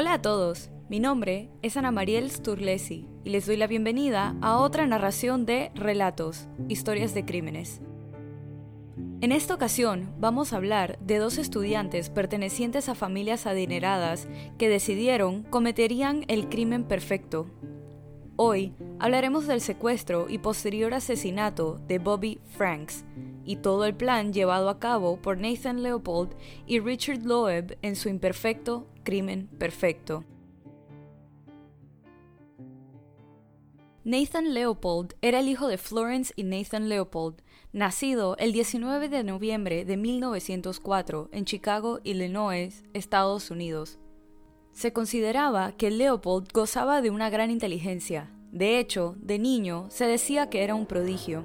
Hola a todos, mi nombre es Ana Mariel Sturlesi y les doy la bienvenida a otra narración de Relatos, Historias de Crímenes. En esta ocasión vamos a hablar de dos estudiantes pertenecientes a familias adineradas que decidieron cometerían el crimen perfecto. Hoy hablaremos del secuestro y posterior asesinato de Bobby Franks y todo el plan llevado a cabo por Nathan Leopold y Richard Loeb en su imperfecto crimen perfecto. Nathan Leopold era el hijo de Florence y Nathan Leopold, nacido el 19 de noviembre de 1904 en Chicago, Illinois, Estados Unidos. Se consideraba que Leopold gozaba de una gran inteligencia. De hecho, de niño se decía que era un prodigio.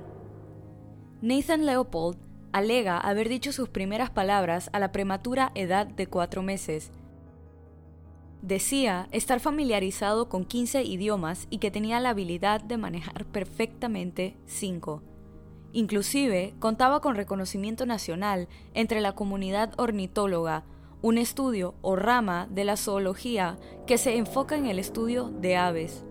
Nathan Leopold alega haber dicho sus primeras palabras a la prematura edad de cuatro meses. Decía estar familiarizado con 15 idiomas y que tenía la habilidad de manejar perfectamente cinco. Inclusive contaba con reconocimiento nacional entre la comunidad ornitóloga, un estudio o rama de la zoología que se enfoca en el estudio de aves.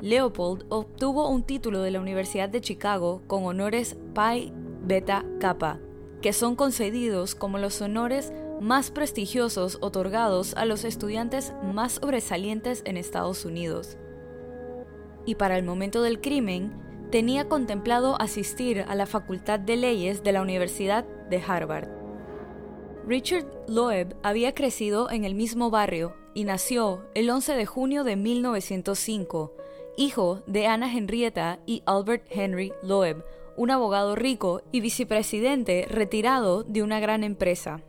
Leopold obtuvo un título de la Universidad de Chicago con honores Pi Beta Kappa, que son concedidos como los honores más prestigiosos otorgados a los estudiantes más sobresalientes en Estados Unidos. Y para el momento del crimen, tenía contemplado asistir a la Facultad de Leyes de la Universidad de Harvard. Richard Loeb había crecido en el mismo barrio y nació el 11 de junio de 1905, hijo de Ana Henrietta y Albert Henry Loeb, un abogado rico y vicepresidente retirado de una gran empresa.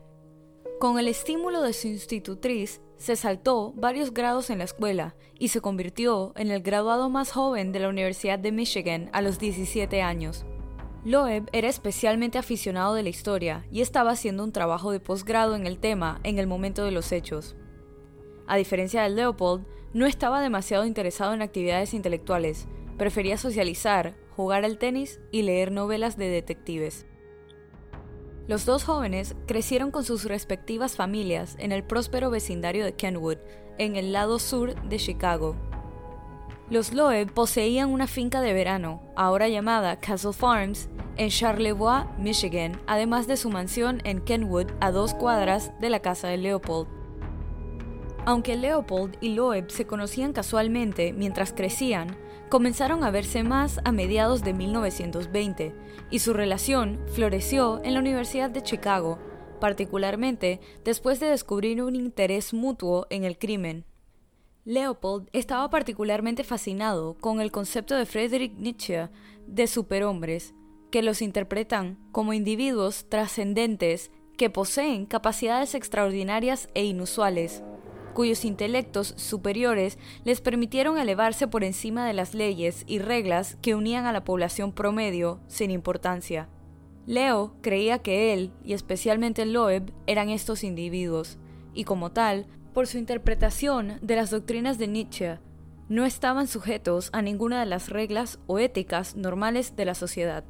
Con el estímulo de su institutriz, se saltó varios grados en la escuela y se convirtió en el graduado más joven de la Universidad de Michigan a los 17 años. Loeb era especialmente aficionado de la historia y estaba haciendo un trabajo de posgrado en el tema en el momento de los hechos. A diferencia de Leopold, no estaba demasiado interesado en actividades intelectuales, prefería socializar, jugar al tenis y leer novelas de detectives. Los dos jóvenes crecieron con sus respectivas familias en el próspero vecindario de Kenwood, en el lado sur de Chicago. Los Loeb poseían una finca de verano, ahora llamada Castle Farms, en Charlevoix, Michigan, además de su mansión en Kenwood a dos cuadras de la casa de Leopold. Aunque Leopold y Loeb se conocían casualmente mientras crecían, comenzaron a verse más a mediados de 1920 y su relación floreció en la Universidad de Chicago, particularmente después de descubrir un interés mutuo en el crimen. Leopold estaba particularmente fascinado con el concepto de Friedrich Nietzsche de superhombres, que los interpretan como individuos trascendentes que poseen capacidades extraordinarias e inusuales cuyos intelectos superiores les permitieron elevarse por encima de las leyes y reglas que unían a la población promedio sin importancia. Leo creía que él, y especialmente Loeb, eran estos individuos, y como tal, por su interpretación de las doctrinas de Nietzsche, no estaban sujetos a ninguna de las reglas o éticas normales de la sociedad.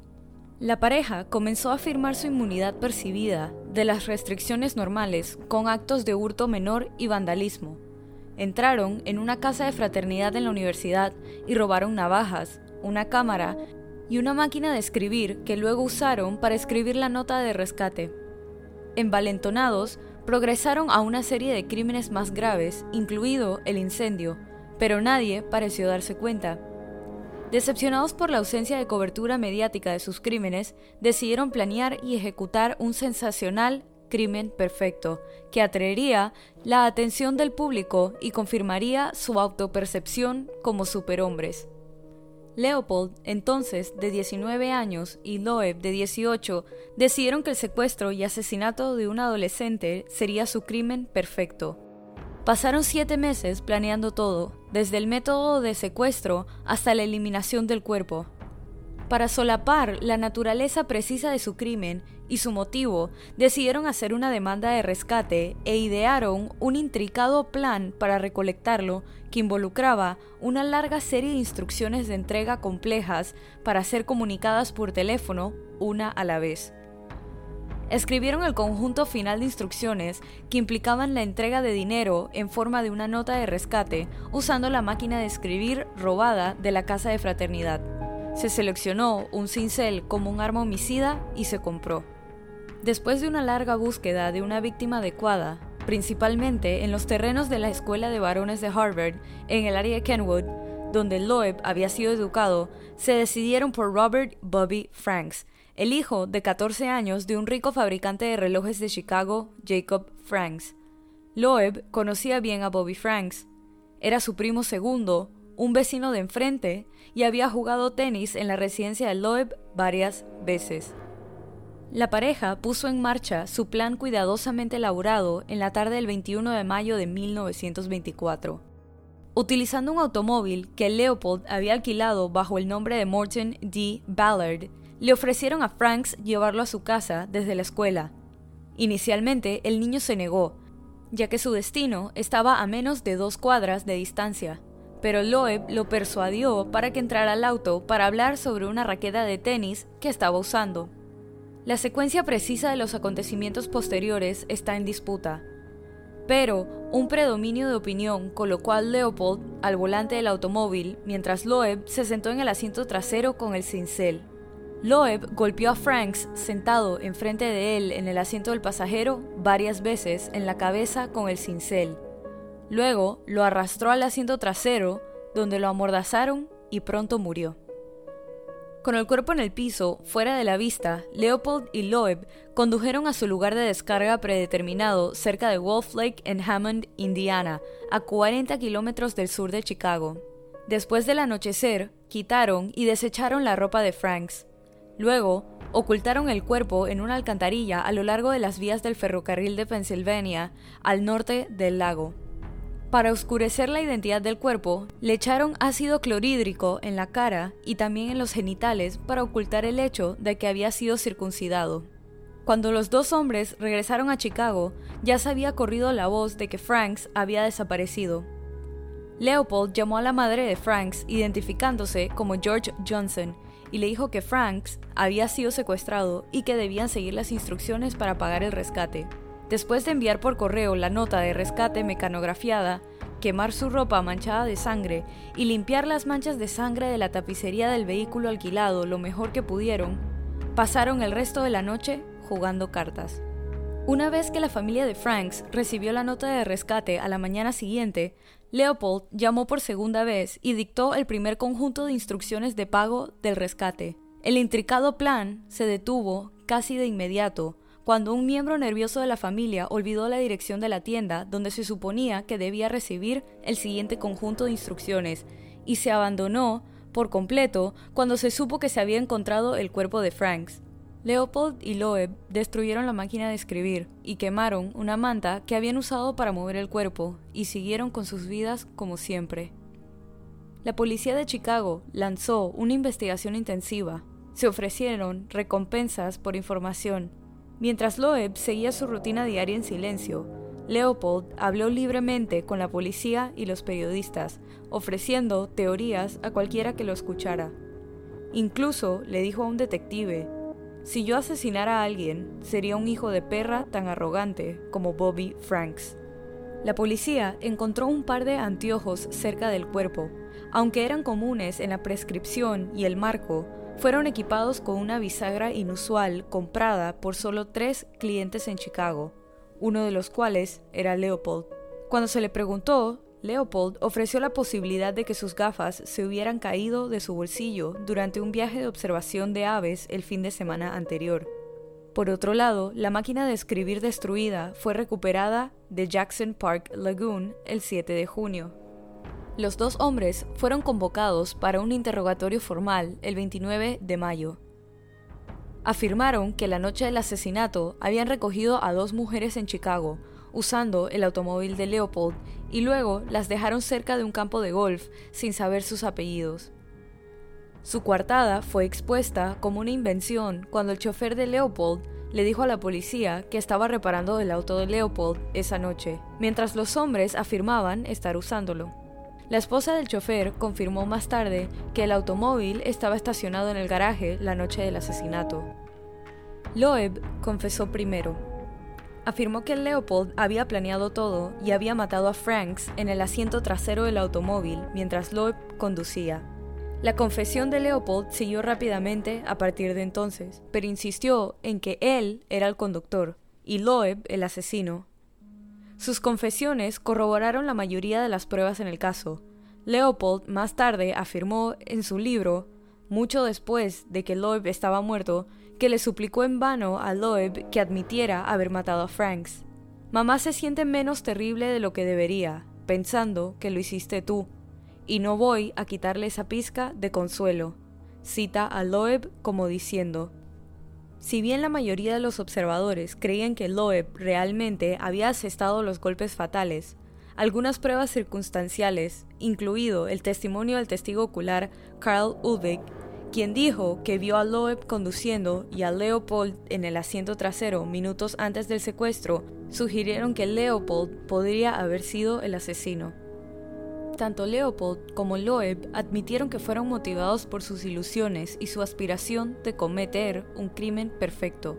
La pareja comenzó a afirmar su inmunidad percibida de las restricciones normales con actos de hurto menor y vandalismo. Entraron en una casa de fraternidad en la universidad y robaron navajas, una cámara y una máquina de escribir que luego usaron para escribir la nota de rescate. Envalentonados, progresaron a una serie de crímenes más graves, incluido el incendio, pero nadie pareció darse cuenta. Decepcionados por la ausencia de cobertura mediática de sus crímenes, decidieron planear y ejecutar un sensacional crimen perfecto, que atraería la atención del público y confirmaría su autopercepción como superhombres. Leopold, entonces de 19 años, y Loeb, de 18, decidieron que el secuestro y asesinato de un adolescente sería su crimen perfecto. Pasaron siete meses planeando todo, desde el método de secuestro hasta la eliminación del cuerpo. Para solapar la naturaleza precisa de su crimen y su motivo, decidieron hacer una demanda de rescate e idearon un intricado plan para recolectarlo que involucraba una larga serie de instrucciones de entrega complejas para ser comunicadas por teléfono una a la vez. Escribieron el conjunto final de instrucciones que implicaban la entrega de dinero en forma de una nota de rescate usando la máquina de escribir robada de la casa de fraternidad. Se seleccionó un cincel como un arma homicida y se compró. Después de una larga búsqueda de una víctima adecuada, principalmente en los terrenos de la Escuela de Varones de Harvard, en el área de Kenwood, donde Loeb había sido educado, se decidieron por Robert Bobby Franks, el hijo de 14 años de un rico fabricante de relojes de Chicago, Jacob Franks. Loeb conocía bien a Bobby Franks. Era su primo segundo, un vecino de enfrente, y había jugado tenis en la residencia de Loeb varias veces. La pareja puso en marcha su plan cuidadosamente elaborado en la tarde del 21 de mayo de 1924. Utilizando un automóvil que Leopold había alquilado bajo el nombre de Morton D. Ballard, le ofrecieron a Franks llevarlo a su casa desde la escuela. Inicialmente el niño se negó, ya que su destino estaba a menos de dos cuadras de distancia, pero Loeb lo persuadió para que entrara al auto para hablar sobre una raqueta de tenis que estaba usando. La secuencia precisa de los acontecimientos posteriores está en disputa, pero un predominio de opinión colocó a Leopold al volante del automóvil mientras Loeb se sentó en el asiento trasero con el cincel. Loeb golpeó a Franks sentado enfrente de él en el asiento del pasajero varias veces en la cabeza con el cincel. Luego lo arrastró al asiento trasero, donde lo amordazaron y pronto murió. Con el cuerpo en el piso, fuera de la vista, Leopold y Loeb condujeron a su lugar de descarga predeterminado cerca de Wolf Lake en Hammond, Indiana, a 40 kilómetros del sur de Chicago. Después del anochecer, quitaron y desecharon la ropa de Franks. Luego, ocultaron el cuerpo en una alcantarilla a lo largo de las vías del ferrocarril de Pennsylvania, al norte del lago. Para oscurecer la identidad del cuerpo, le echaron ácido clorhídrico en la cara y también en los genitales para ocultar el hecho de que había sido circuncidado. Cuando los dos hombres regresaron a Chicago, ya se había corrido la voz de que Franks había desaparecido. Leopold llamó a la madre de Franks identificándose como George Johnson y le dijo que Franks había sido secuestrado y que debían seguir las instrucciones para pagar el rescate. Después de enviar por correo la nota de rescate mecanografiada, quemar su ropa manchada de sangre y limpiar las manchas de sangre de la tapicería del vehículo alquilado lo mejor que pudieron, pasaron el resto de la noche jugando cartas. Una vez que la familia de Franks recibió la nota de rescate a la mañana siguiente, Leopold llamó por segunda vez y dictó el primer conjunto de instrucciones de pago del rescate. El intricado plan se detuvo casi de inmediato cuando un miembro nervioso de la familia olvidó la dirección de la tienda donde se suponía que debía recibir el siguiente conjunto de instrucciones y se abandonó por completo cuando se supo que se había encontrado el cuerpo de Franks. Leopold y Loeb destruyeron la máquina de escribir y quemaron una manta que habían usado para mover el cuerpo y siguieron con sus vidas como siempre. La policía de Chicago lanzó una investigación intensiva. Se ofrecieron recompensas por información. Mientras Loeb seguía su rutina diaria en silencio, Leopold habló libremente con la policía y los periodistas, ofreciendo teorías a cualquiera que lo escuchara. Incluso le dijo a un detective si yo asesinara a alguien, sería un hijo de perra tan arrogante como Bobby Franks. La policía encontró un par de anteojos cerca del cuerpo. Aunque eran comunes en la prescripción y el marco, fueron equipados con una bisagra inusual comprada por solo tres clientes en Chicago, uno de los cuales era Leopold. Cuando se le preguntó Leopold ofreció la posibilidad de que sus gafas se hubieran caído de su bolsillo durante un viaje de observación de aves el fin de semana anterior. Por otro lado, la máquina de escribir destruida fue recuperada de Jackson Park Lagoon el 7 de junio. Los dos hombres fueron convocados para un interrogatorio formal el 29 de mayo. Afirmaron que la noche del asesinato habían recogido a dos mujeres en Chicago, usando el automóvil de Leopold y luego las dejaron cerca de un campo de golf sin saber sus apellidos. Su coartada fue expuesta como una invención cuando el chofer de Leopold le dijo a la policía que estaba reparando el auto de Leopold esa noche, mientras los hombres afirmaban estar usándolo. La esposa del chofer confirmó más tarde que el automóvil estaba estacionado en el garaje la noche del asesinato. Loeb confesó primero. Afirmó que Leopold había planeado todo y había matado a Franks en el asiento trasero del automóvil mientras Loeb conducía. La confesión de Leopold siguió rápidamente a partir de entonces, pero insistió en que él era el conductor y Loeb el asesino. Sus confesiones corroboraron la mayoría de las pruebas en el caso. Leopold más tarde afirmó en su libro, mucho después de que Loeb estaba muerto, que le suplicó en vano a Loeb que admitiera haber matado a Franks. Mamá se siente menos terrible de lo que debería, pensando que lo hiciste tú y no voy a quitarle esa pizca de consuelo. Cita a Loeb como diciendo, si bien la mayoría de los observadores creían que Loeb realmente había asestado los golpes fatales, algunas pruebas circunstanciales, incluido el testimonio del testigo ocular Carl Ulvik, quien dijo que vio a Loeb conduciendo y a Leopold en el asiento trasero minutos antes del secuestro, sugirieron que Leopold podría haber sido el asesino. Tanto Leopold como Loeb admitieron que fueron motivados por sus ilusiones y su aspiración de cometer un crimen perfecto.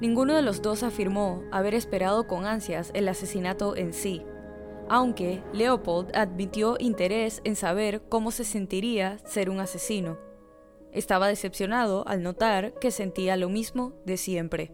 Ninguno de los dos afirmó haber esperado con ansias el asesinato en sí, aunque Leopold admitió interés en saber cómo se sentiría ser un asesino. Estaba decepcionado al notar que sentía lo mismo de siempre.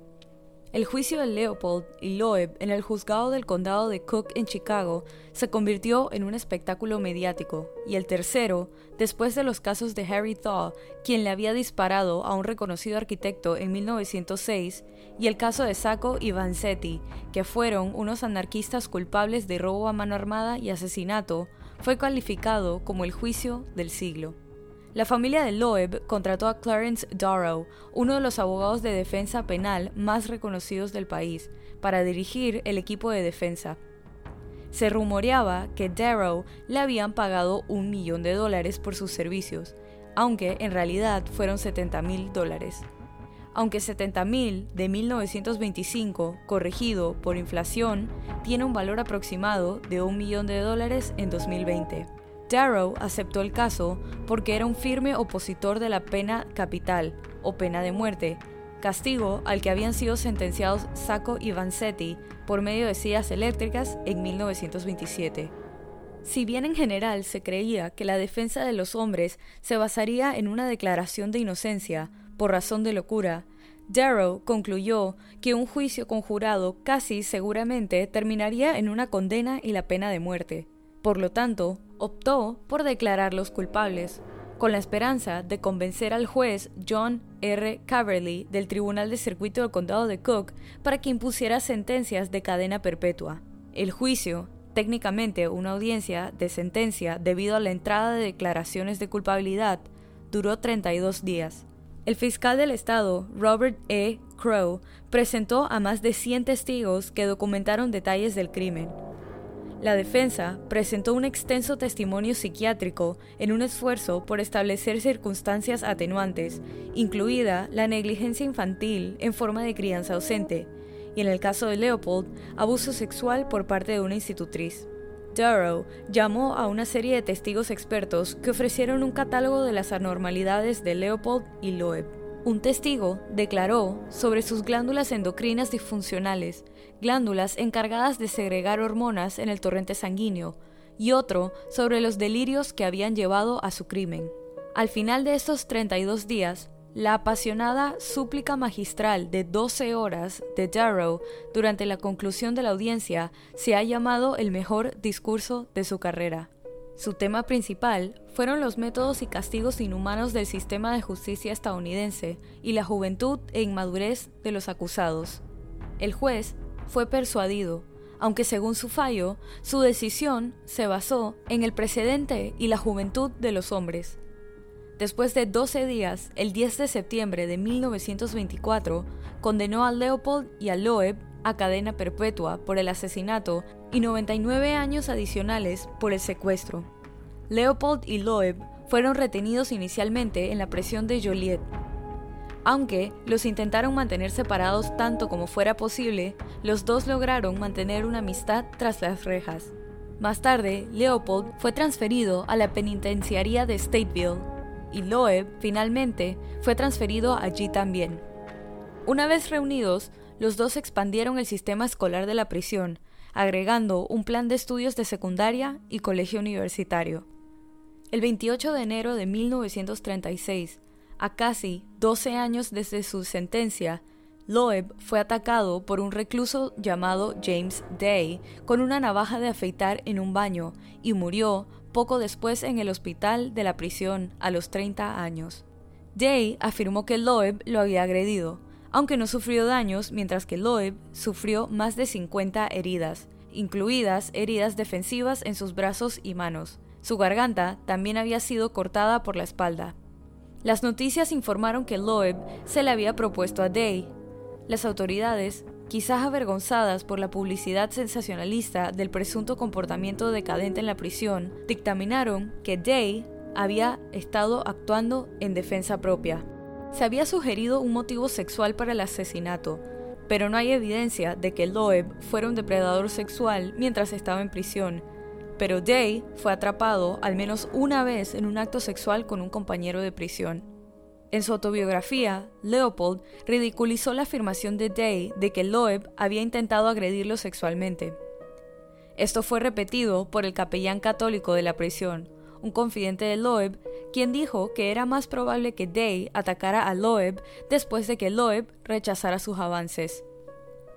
El juicio de Leopold y Loeb en el juzgado del condado de Cook en Chicago se convirtió en un espectáculo mediático, y el tercero, después de los casos de Harry Thaw, quien le había disparado a un reconocido arquitecto en 1906, y el caso de Sacco y Vanzetti, que fueron unos anarquistas culpables de robo a mano armada y asesinato, fue calificado como el juicio del siglo. La familia de Loeb contrató a Clarence Darrow, uno de los abogados de defensa penal más reconocidos del país, para dirigir el equipo de defensa. Se rumoreaba que Darrow le habían pagado un millón de dólares por sus servicios, aunque en realidad fueron 70 mil dólares. Aunque 70 mil de 1925, corregido por inflación, tiene un valor aproximado de un millón de dólares en 2020. Darrow aceptó el caso porque era un firme opositor de la pena capital o pena de muerte, castigo al que habían sido sentenciados Sacco y Vanzetti por medio de sillas eléctricas en 1927. Si bien en general se creía que la defensa de los hombres se basaría en una declaración de inocencia por razón de locura, Darrow concluyó que un juicio conjurado casi seguramente terminaría en una condena y la pena de muerte. Por lo tanto, optó por declararlos culpables, con la esperanza de convencer al juez John R. Caverly del Tribunal de Circuito del Condado de Cook para que impusiera sentencias de cadena perpetua. El juicio, técnicamente una audiencia de sentencia debido a la entrada de declaraciones de culpabilidad, duró 32 días. El fiscal del estado, Robert E. Crow, presentó a más de 100 testigos que documentaron detalles del crimen. La defensa presentó un extenso testimonio psiquiátrico en un esfuerzo por establecer circunstancias atenuantes, incluida la negligencia infantil en forma de crianza ausente, y en el caso de Leopold, abuso sexual por parte de una institutriz. Darrow llamó a una serie de testigos expertos que ofrecieron un catálogo de las anormalidades de Leopold y Loeb. Un testigo declaró sobre sus glándulas endocrinas disfuncionales, glándulas encargadas de segregar hormonas en el torrente sanguíneo, y otro sobre los delirios que habían llevado a su crimen. Al final de estos 32 días, la apasionada súplica magistral de 12 horas de Darrow durante la conclusión de la audiencia se ha llamado el mejor discurso de su carrera. Su tema principal fueron los métodos y castigos inhumanos del sistema de justicia estadounidense y la juventud e inmadurez de los acusados. El juez fue persuadido, aunque según su fallo, su decisión se basó en el precedente y la juventud de los hombres. Después de 12 días, el 10 de septiembre de 1924, condenó a Leopold y a Loeb a cadena perpetua por el asesinato y 99 años adicionales por el secuestro. Leopold y Loeb fueron retenidos inicialmente en la prisión de Joliet. Aunque los intentaron mantener separados tanto como fuera posible, los dos lograron mantener una amistad tras las rejas. Más tarde, Leopold fue transferido a la penitenciaría de Stateville y Loeb finalmente fue transferido allí también. Una vez reunidos, los dos expandieron el sistema escolar de la prisión, agregando un plan de estudios de secundaria y colegio universitario. El 28 de enero de 1936, a casi 12 años desde su sentencia, Loeb fue atacado por un recluso llamado James Day con una navaja de afeitar en un baño y murió poco después en el hospital de la prisión a los 30 años. Day afirmó que Loeb lo había agredido, aunque no sufrió daños, mientras que Loeb sufrió más de 50 heridas, incluidas heridas defensivas en sus brazos y manos. Su garganta también había sido cortada por la espalda. Las noticias informaron que Loeb se le había propuesto a Day. Las autoridades, quizás avergonzadas por la publicidad sensacionalista del presunto comportamiento decadente en la prisión, dictaminaron que Day había estado actuando en defensa propia. Se había sugerido un motivo sexual para el asesinato, pero no hay evidencia de que Loeb fuera un depredador sexual mientras estaba en prisión, pero Day fue atrapado al menos una vez en un acto sexual con un compañero de prisión. En su autobiografía, Leopold ridiculizó la afirmación de Day de que Loeb había intentado agredirlo sexualmente. Esto fue repetido por el capellán católico de la prisión, un confidente de Loeb, quien dijo que era más probable que Day atacara a Loeb después de que Loeb rechazara sus avances.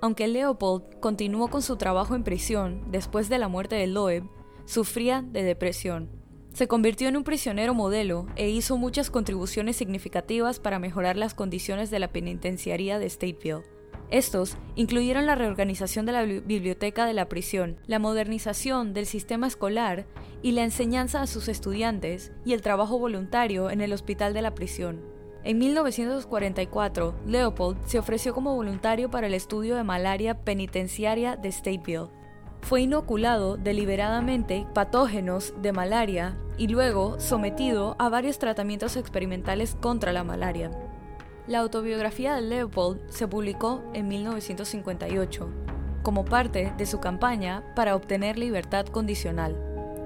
Aunque Leopold continuó con su trabajo en prisión después de la muerte de Loeb, sufría de depresión. Se convirtió en un prisionero modelo e hizo muchas contribuciones significativas para mejorar las condiciones de la penitenciaría de Stateville. Estos incluyeron la reorganización de la biblioteca de la prisión, la modernización del sistema escolar y la enseñanza a sus estudiantes y el trabajo voluntario en el hospital de la prisión. En 1944, Leopold se ofreció como voluntario para el estudio de malaria penitenciaria de Stateville fue inoculado deliberadamente patógenos de malaria y luego sometido a varios tratamientos experimentales contra la malaria. La autobiografía de Leopold se publicó en 1958 como parte de su campaña para obtener libertad condicional.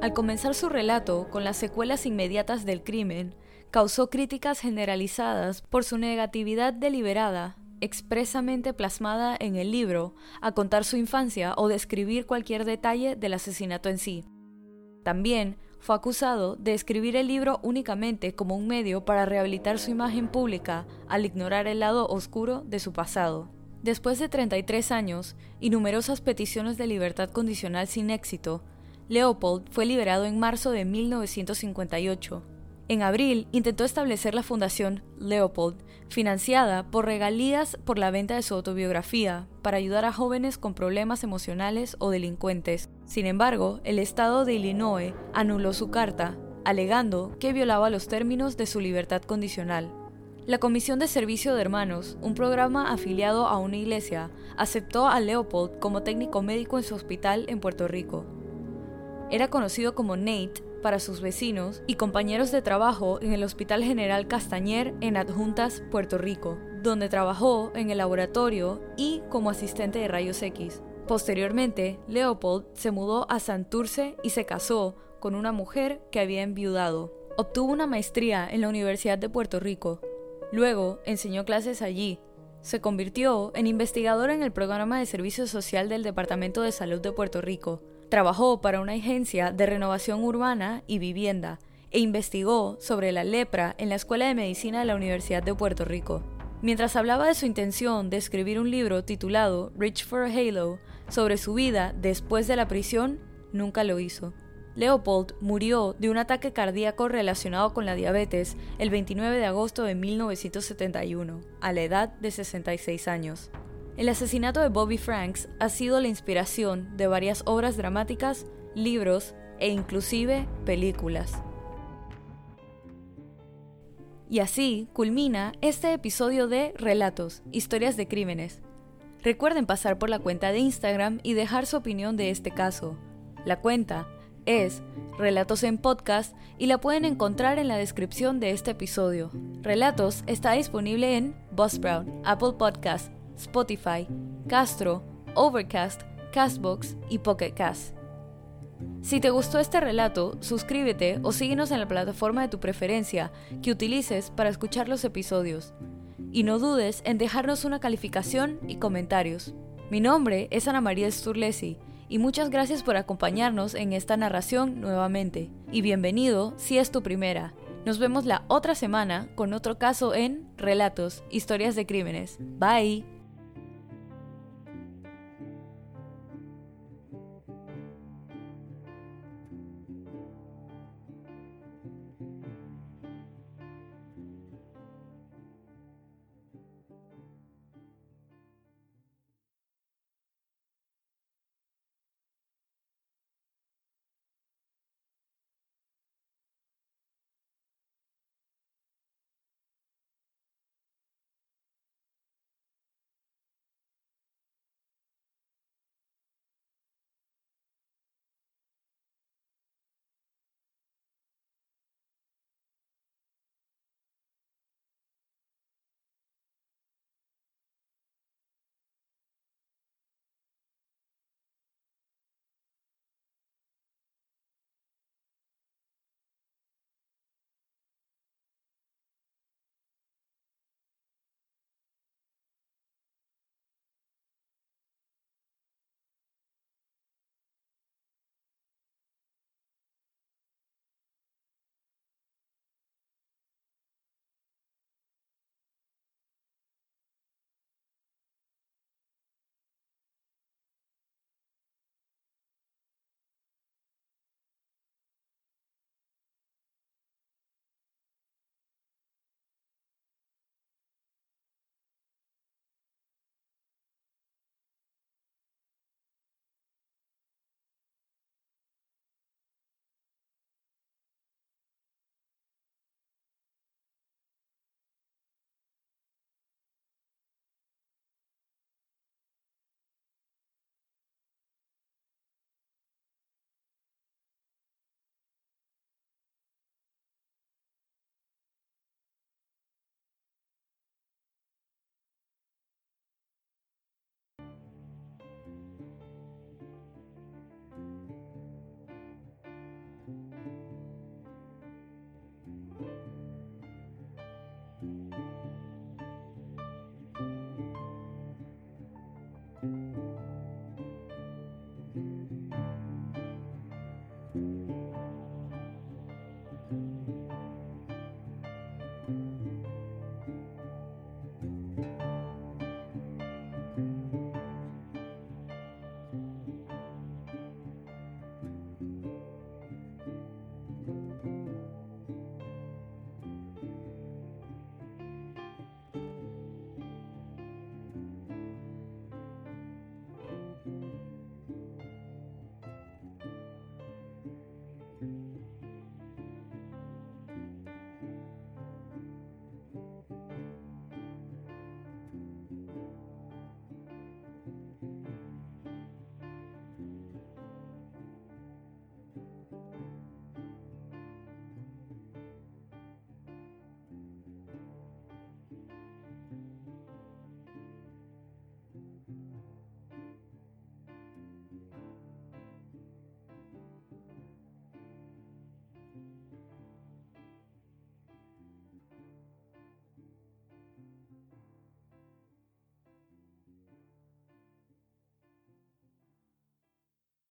Al comenzar su relato con las secuelas inmediatas del crimen, causó críticas generalizadas por su negatividad deliberada expresamente plasmada en el libro a contar su infancia o describir cualquier detalle del asesinato en sí. También fue acusado de escribir el libro únicamente como un medio para rehabilitar su imagen pública al ignorar el lado oscuro de su pasado. Después de 33 años y numerosas peticiones de libertad condicional sin éxito, Leopold fue liberado en marzo de 1958 en abril intentó establecer la Fundación Leopold, financiada por regalías por la venta de su autobiografía, para ayudar a jóvenes con problemas emocionales o delincuentes. Sin embargo, el Estado de Illinois anuló su carta, alegando que violaba los términos de su libertad condicional. La Comisión de Servicio de Hermanos, un programa afiliado a una iglesia, aceptó a Leopold como técnico médico en su hospital en Puerto Rico. Era conocido como Nate para sus vecinos y compañeros de trabajo en el Hospital General Castañer en Adjuntas, Puerto Rico, donde trabajó en el laboratorio y como asistente de rayos X. Posteriormente, Leopold se mudó a Santurce y se casó con una mujer que había enviudado. Obtuvo una maestría en la Universidad de Puerto Rico. Luego enseñó clases allí. Se convirtió en investigador en el programa de servicio social del Departamento de Salud de Puerto Rico Trabajó para una agencia de renovación urbana y vivienda e investigó sobre la lepra en la Escuela de Medicina de la Universidad de Puerto Rico. Mientras hablaba de su intención de escribir un libro titulado Rich for a Halo sobre su vida después de la prisión, nunca lo hizo. Leopold murió de un ataque cardíaco relacionado con la diabetes el 29 de agosto de 1971, a la edad de 66 años. El asesinato de Bobby Franks ha sido la inspiración de varias obras dramáticas, libros e inclusive películas. Y así culmina este episodio de Relatos, Historias de Crímenes. Recuerden pasar por la cuenta de Instagram y dejar su opinión de este caso. La cuenta es Relatos en Podcast y la pueden encontrar en la descripción de este episodio. Relatos está disponible en Buzzsprout, Apple Podcast, Spotify, Castro, Overcast, Castbox y Pocket Cast. Si te gustó este relato, suscríbete o síguenos en la plataforma de tu preferencia que utilices para escuchar los episodios. y no dudes en dejarnos una calificación y comentarios. Mi nombre es Ana María Sturlesi y muchas gracias por acompañarnos en esta narración nuevamente. Y bienvenido si es tu primera. Nos vemos la otra semana con otro caso en Relatos, Historias de Crímenes. Bye.